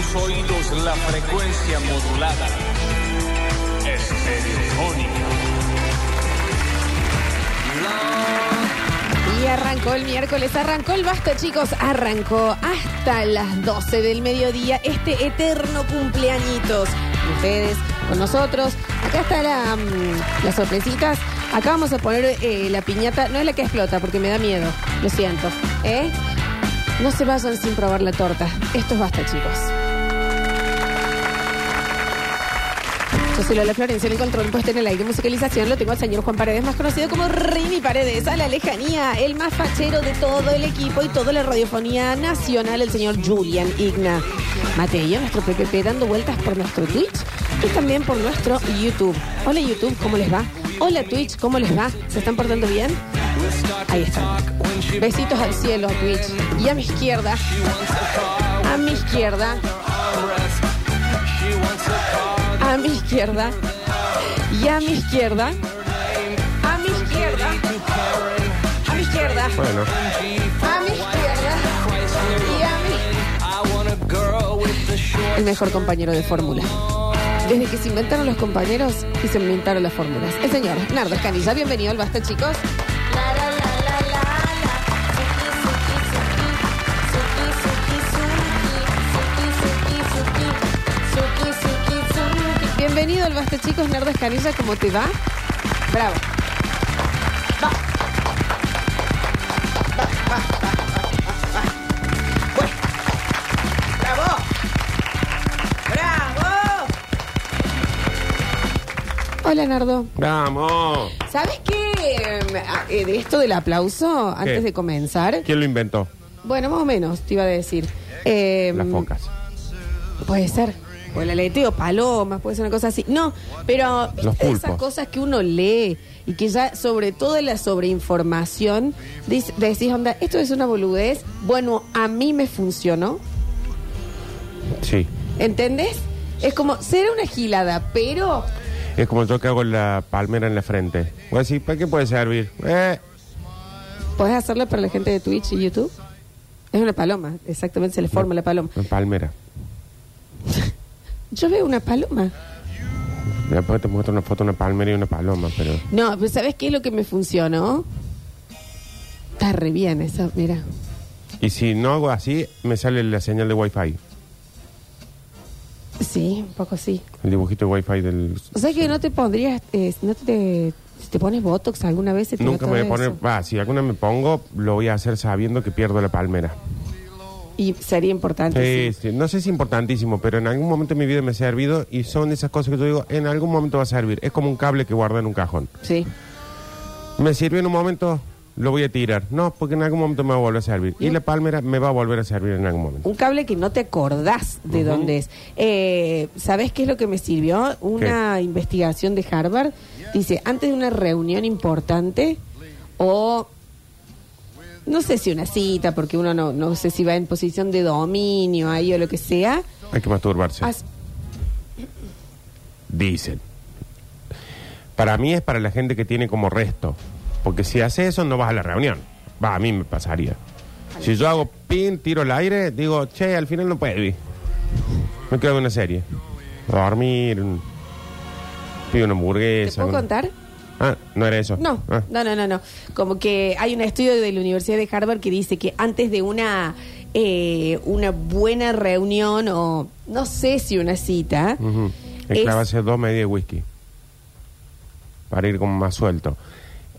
tus oídos la frecuencia modulada. Estereofónica. Y arrancó el miércoles, arrancó el basta, chicos. Arrancó hasta las 12 del mediodía este eterno cumpleañitos. Ustedes con nosotros. Acá está la, mm, las sorpresitas. Acá vamos a poner eh, la piñata. No es la que explota porque me da miedo. Lo siento. ¿Eh? No se vayan sin probar la torta. Esto es basta, chicos. Yo soy Lola Florencia, en el control puesto en el aire musicalización lo tengo al señor Juan Paredes, más conocido como Rini Paredes, a la lejanía, el más fachero de todo el equipo y toda la radiofonía nacional, el señor Julian Igna Mateo, nuestro PPP, dando vueltas por nuestro Twitch y también por nuestro YouTube. Hola YouTube, ¿cómo les va? Hola Twitch, ¿cómo les va? ¿Se están portando bien? Ahí están. Besitos al cielo, Twitch. Y a mi izquierda, a mi izquierda, izquierda y a mi izquierda, a mi izquierda, a mi izquierda, Bueno, a mi izquierda y a mi... El mejor compañero de fórmula. Desde que se inventaron los compañeros y se inventaron las fórmulas. El señor Nardo Escanilla, bienvenido al Basta, chicos. Basta, chicos. Nardo Escanilla, ¿cómo te va? Bravo. Va. Va, va, va, va, va, va. Bueno. ¡Bravo! ¡Bravo! Hola, Nardo. vamos. ¿Sabes qué? Eh, de esto del aplauso, antes de comenzar. ¿Quién lo inventó? Bueno, más o menos, te iba a decir. Eh, Las focas. Puede ser. O el aleteo, palomas, puede ser una cosa así. No, pero ¿viste Los pulpos. esas cosas que uno lee y que ya, sobre todo la sobreinformación, dice- decís, onda, esto es una boludez. Bueno, a mí me funcionó. Sí. ¿Entendés? Es como ser una gilada, pero Es como yo que hago la palmera en la frente. Voy a decir, ¿para qué puede servir? Eh, ¿podés hacerlo para la gente de Twitch y YouTube? Es una paloma, exactamente se le forma la paloma. una palmera. Yo veo una paloma. Después te muestro una foto de una palmera y una paloma, pero... No, pero ¿sabes qué es lo que me funcionó? Está re bien eso, mira. Y si no hago así, me sale la señal de Wi-Fi. Sí, un poco sí. El dibujito de Wi-Fi del... O sea que no te pondrías, eh, no te, si te pones Botox alguna vez, se te Nunca me voy a poner... Va, si alguna me pongo, lo voy a hacer sabiendo que pierdo la palmera. Y sería importante. Sí, sí. No sé si es importantísimo, pero en algún momento de mi vida me ha servido y son esas cosas que yo digo, en algún momento va a servir. Es como un cable que guarda en un cajón. Sí. Me sirvió en un momento, lo voy a tirar. No, porque en algún momento me va a volver a servir. Y la palmera me va a volver a servir en algún momento. Un cable que no te acordás de dónde es. Eh, ¿Sabés qué es lo que me sirvió? Una investigación de Harvard. Dice, antes de una reunión importante o no sé si una cita, porque uno no, no sé si va en posición de dominio ahí o lo que sea. Hay que masturbarse. Dicen. Para mí es para la gente que tiene como resto. Porque si hace eso, no vas a la reunión. Va, a mí me pasaría. Si yo hago pin, tiro al aire, digo, che, al final no puedo ir. Me quedo en una serie. Dormir. un- Pido una ¿Te hamburguesa. puedo contar? Ah, no era eso. No, Ah. no, no, no, no. Como que hay un estudio de la Universidad de Harvard que dice que antes de una eh, una buena reunión o no sé si una cita, Ujú. es- Es dos medias de whisky. Para ir como más suelto.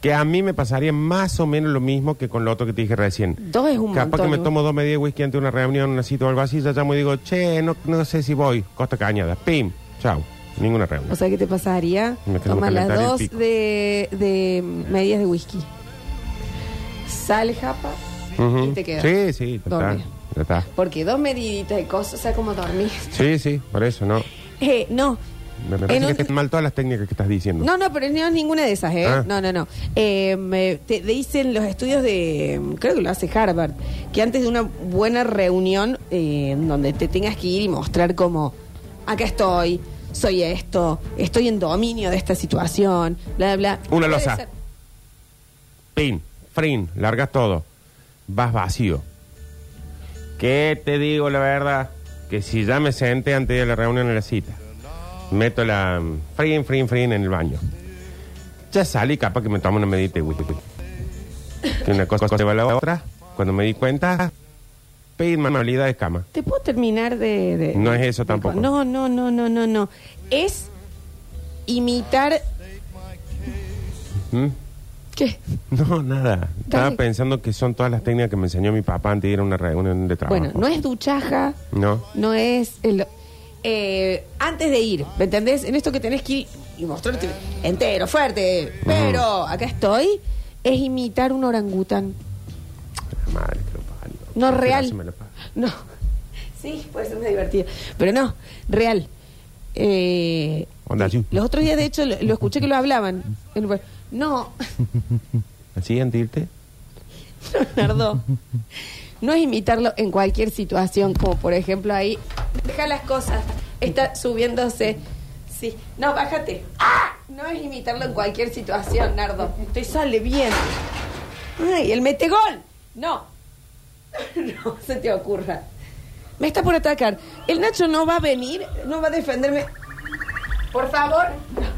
Que a mí me pasaría más o menos lo mismo que con lo otro que te dije recién. dos es un Capaz montón. que me tomo dos medias de whisky ante una reunión, una cita o algo así, ya llamo y digo, che, no, no sé si voy. Costa Cañada. Pim. Chao. Ninguna reunión. O sea, ¿qué te pasaría? Toma las dos de, de medias de whisky. Sale, japa, y te quedas. Sí, sí, ya está. Dormir. Ya está. Porque dos mediditas de cosas, o sea, como dormir. Sí, sí, por eso, ¿no? Eh, no. Me, me parece En que un- están mal todas las técnicas que estás diciendo. No, no, pero no es ninguna de esas, ¿eh? Ah. No, no, no. Eh, me- te dicen los estudios de, creo que lo hace Harvard, que antes de una buena reunión eh, donde te tengas que ir y mostrar como, acá estoy, soy esto, estoy en dominio de esta situación, bla, bla. bla. Una Puede losa. ser- Pin, frin, largas todo. Vas vacío. ¿Qué te digo la verdad? que si ya me senté antes de la reunión en la cita, meto la mm, frin, frin, frin en el baño. Ya salí, capaz que me tomo una medita y. Que una cosa lleva a la otra. Cuando me di cuenta, pedir manualidad de cama. ¿Te puedo terminar de, de- No es eso de- tampoco. No, no, no, no, no, no. Es imitar. ¿Mm? ¿Qué? No, nada. Estaba Dale. pensando que son todas las técnicas que me enseñó mi papá antes de ir a una reunión de trabajo. Bueno, no es duchaja, No. no es. el- eh, antes de ir, ¿me entendés? En esto que tenés que ir y mostrarte entero, fuerte, pero acá estoy, es imitar un orangután. Madre lo parió. No ¿Qué real. No. Sí, puede ser muy divertido. Pero no, real. Eh, Onda, así. los otros días, de hecho, lo, lo escuché que lo hablaban. No, ¿Así antes de irte? Leonardo. No es imitarlo en cualquier situación, como por ejemplo ahí, deja las cosas, está subiéndose. Sí, no, bájate. ¡Ah! No es imitarlo en cualquier situación, Nardo. Te sale bien. Ay, el metegol. No. No se te ocurra. Me está por atacar. El Nacho no va a venir, no va a defenderme. Por favor.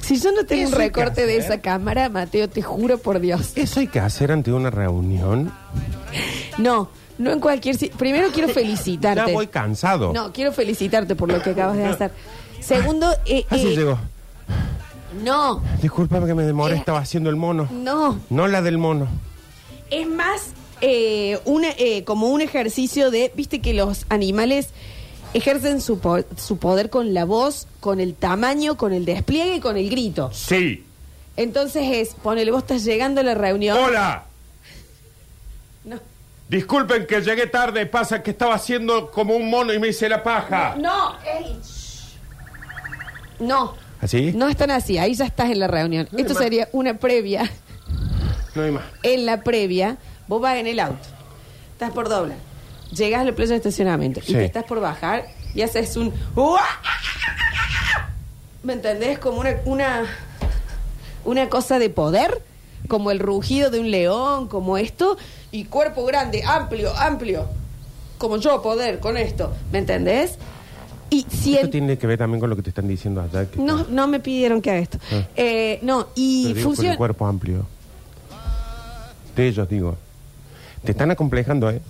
Si yo no tengo un Eso hay que recorte de hacer. esa cámara, Mateo, te juro por Dios. ¿Eso hay que hacer ante una reunión? No, no en cualquier... si- Primero quiero Ya felicitarte. voy cansado. No, quiero felicitarte por lo que acabas de hacer. Segundo, eh, Así eh, llegó. No, Discúlpame que me demore, Eh. estaba haciendo el mono. no. No la del mono. Es más eh, una, eh, como un ejercicio de, viste que los animales ejercen su, po- su poder con la voz, con el tamaño, con el despliegue y con el grito. Sí. Entonces es, ponele, vos estás llegando a la reunión. Hola. No, Disculpen que llegué tarde. Pasa que estaba haciendo como un mono y me hice la paja. no, shh. no. ¿Así? No están así, ahí ya estás en la reunión. No hay Esto más. sería una previa. No hay más. En la previa, vos vas en el auto, estás por doblar, llegas a la playa de estacionamiento Sí. y te estás por bajar y haces un... ¿Me entendés? Como una, una, una cosa de poder, como el rugido de un león, como esto, y cuerpo grande, amplio, amplio, como yo poder con esto, ¿me entendés? Y si Esto el- tiene que ver también con lo que te están diciendo allá. que- no, no me pidieron que haga esto. Ah. Eh, no, y digo, con funciona. el cuerpo amplio. De ellos, digo. Te están acomplejando, ¿eh?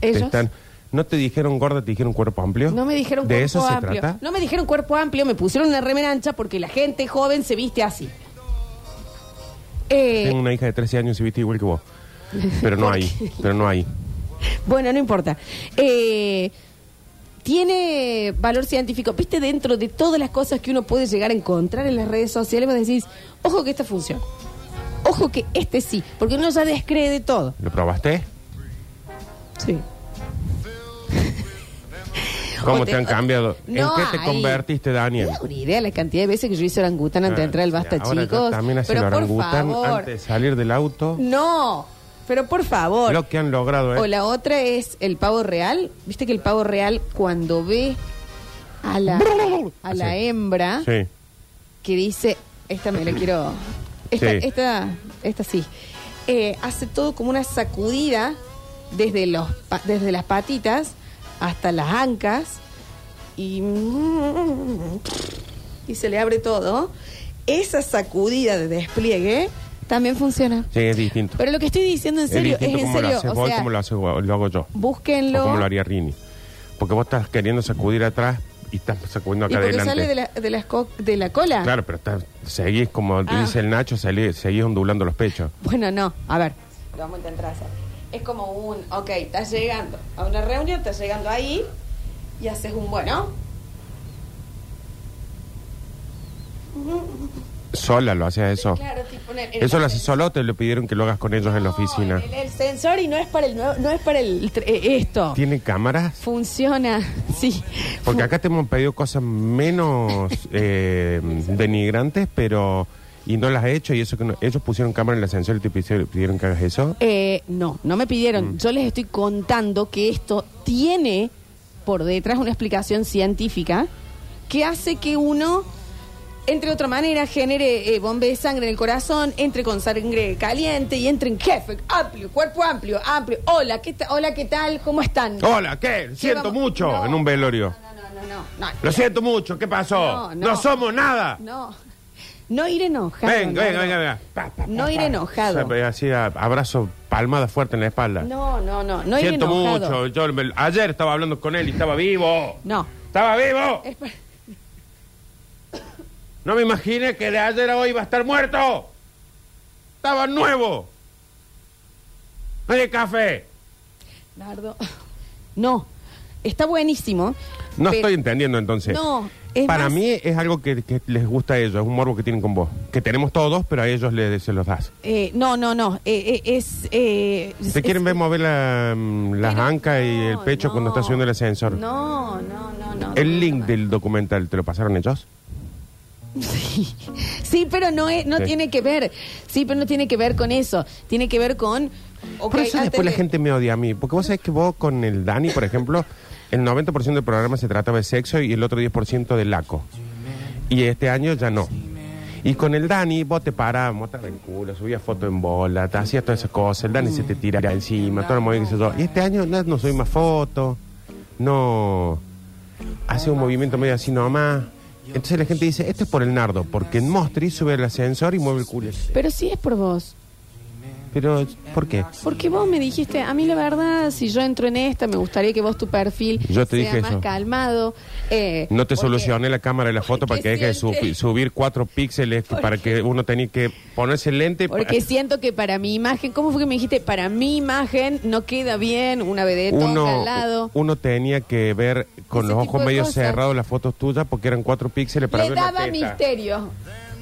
Te Ellos están- ¿No te dijeron gorda, te dijeron cuerpo amplio? no me dijeron ¿De cuerpo eso se amplio. trata? No me dijeron cuerpo amplio, me pusieron una remera ancha porque la gente joven se viste así. Eh, Tengo una hija de 13 años y se viste igual que vos. Pero no ¿Por hay, pero no hay. Bueno, no importa. Eh, tiene valor científico. Viste, dentro de todas las cosas que uno puede llegar a encontrar en las redes sociales, vos decís, ojo que esta funciona. Ojo que este sí, porque uno ya descree de todo. ¿Lo probaste? Sí. ¿Cómo O te han cambiado? No, ¿En qué te convertiste, Daniel? No ni idea la cantidad de veces que yo hice orangután antes de entrar al Basta, Ah, Ahora chicos. También hace pero el por orangután favor. antes de salir del auto. No, pero por favor. Lo que han logrado, ¿eh? O la otra es el pavo real. Viste que el pavo real cuando ve a la, a la Sí. hembra Sí. que dice, esta me la quiero, esta, Sí. esta, esta sí, Eh, hace todo como una sacudida desde, los, pa- desde las patitas hasta las ancas y, y se le abre todo. Esa sacudida de despliegue también funciona. Sí, es distinto. Pero lo que estoy diciendo en es serio, es, distinto en como lo serio. haces O vos y sea, como lo, hace- lo hago yo. O búsquenlo. como lo haría Rini. Porque vos estás queriendo sacudir atrás y estás sacudiendo y acá porque adelante. sale de la, de, las co- de la cola. Claro, pero estás, seguís, como Ah. dice el Nacho, salí- seguís ondulando los pechos. Bueno, no. A ver, lo vamos a intentar hacer. Es como un, ok, estás llegando a una reunión, estás llegando ahí y haces un bueno. Sola lo hacías eso. Claro, tipo en el- en ¿Eso el lo haces solo o te lo pidieron que lo hagas con ellos en la oficina? El, el sensor y no es para el nuevo- no es para el tr- eh, esto. ¿Tiene cámaras? Funciona, sí. Porque acá te hemos pedido cosas menos eh, denigrantes, pero... Y no las he hecho, y eso que no- ellos pusieron cámara en el ascensor y te pidieron, pidieron que hagas eso. Eh, no, no me Mm. pidieron. Yo les estoy contando que esto tiene por detrás una explicación científica que hace que uno entre de otra manera, genere eh, bombe de sangre en el corazón, entre con sangre caliente y entre en jefe, amplio, cuerpo amplio, amplio. Hola, ¿qué, hola, ¿qué tal? ¿Cómo están? Hola, ¿qué? Siento vamos? mucho No. en un velorio. No, no, no, no. no. Lo siento mucho, ¿qué pasó? No, No, no. somos nada. No, no ir enojado. venga, venga, venga, venga. Pa, pa, No ir pa. enojado. O sea, Así, a- abrazo, palmada fuerte en la espalda. No, no, no, no ir siento enojado. mucho. Yo me- ayer estaba hablando con él y estaba vivo. No. Estaba vivo. Es pa- No me imaginé que de ayer a hoy iba a estar muerto. Estaba nuevo. No hay café. Nardo. No, está buenísimo. No pero- estoy entendiendo entonces. No, es Para más- mí es algo que, que les gusta a ellos, es un morbo que tienen con vos. Que tenemos todos, pero a ellos les, se los das. Eh, no, no, no. eh, eh, es. Eh, ¿Te es- quieren ver mover la, mm, las pero ancas y el pecho no. cuando está subiendo el ascensor? No, no, no, no. El link del documental, ¿te lo pasaron ellos? Sí, sí pero no, es, no Sí. tiene que ver. Sí, pero no tiene que ver con eso. Tiene que ver con. ok, Por eso antes después la de- gente me odia a mí. Porque vos sabés que vos con el Dani, por ejemplo, el 90% del programa se trataba de sexo y el otro 10% de laco. Y este año ya no. Y con el Dani, vos te parás, mostrabas el culo, subías fotos en bola, te hacías todas esas cosas, el Dani se te tira encima, todo lo movimiento sé yo. Y este año no, no subí más fotos, no hace un movimiento medio así nomás. Entonces la gente dice, esto es por el nardo, porque en Mostri sube el ascensor y mueve el culo. Pero sí es por vos. Pero, ¿por qué? Porque vos me dijiste, a mí la verdad, si yo entro en esta, me gustaría que vos tu perfil Yo te sea dije más eso. calmado. eh, No te porque- solucioné la cámara de la foto para porque que deje de siente- subi- subir cuatro píxeles que- para que uno tenía que ponerse lente. pa- Porque siento que para mi imagen, ¿cómo fue que me dijiste? Para mi imagen no queda bien una vedette uno, al lado. uno tenía que ver con Ese los tipo ojos de medio cosas. cerrados las fotos tuyas porque eran cuatro píxeles para Le ver la daba teta. misterio.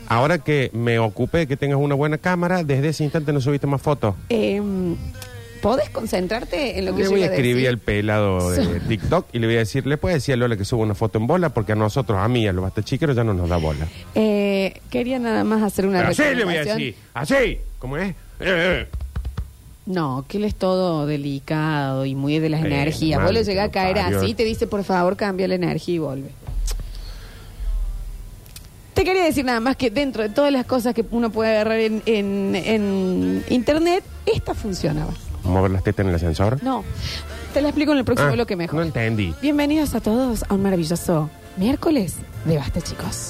Ahora que me ocupé de que tengas una buena cámara, desde ese instante no subiste más fotos. Eh, ¿Podés concentrarte en lo que Le yo voy a escribir al pelado de TikTok y le voy a decir, le puede decir a Lola que suba una foto en bola porque a nosotros, a mí, a los basta chiqueros ya no nos da bola. Eh, quería nada más hacer una Pero así le voy a recomendación. decir, así, ¿cómo es? Eh, eh. No, que él es todo delicado y muy de las Eh, energías. Vos que llegás a lo caer parió. así, te dice, por favor, cambia la energía y vuelve. Te quería decir nada más que dentro de todas las cosas que uno puede agarrar en, en- en internet, esta funcionaba. ¿Mover las tetas en el ascensor? No, te la explico en el próximo Ah, bloque mejor. No entendí. Bienvenidos a todos a un maravilloso miércoles de Basta, chicos.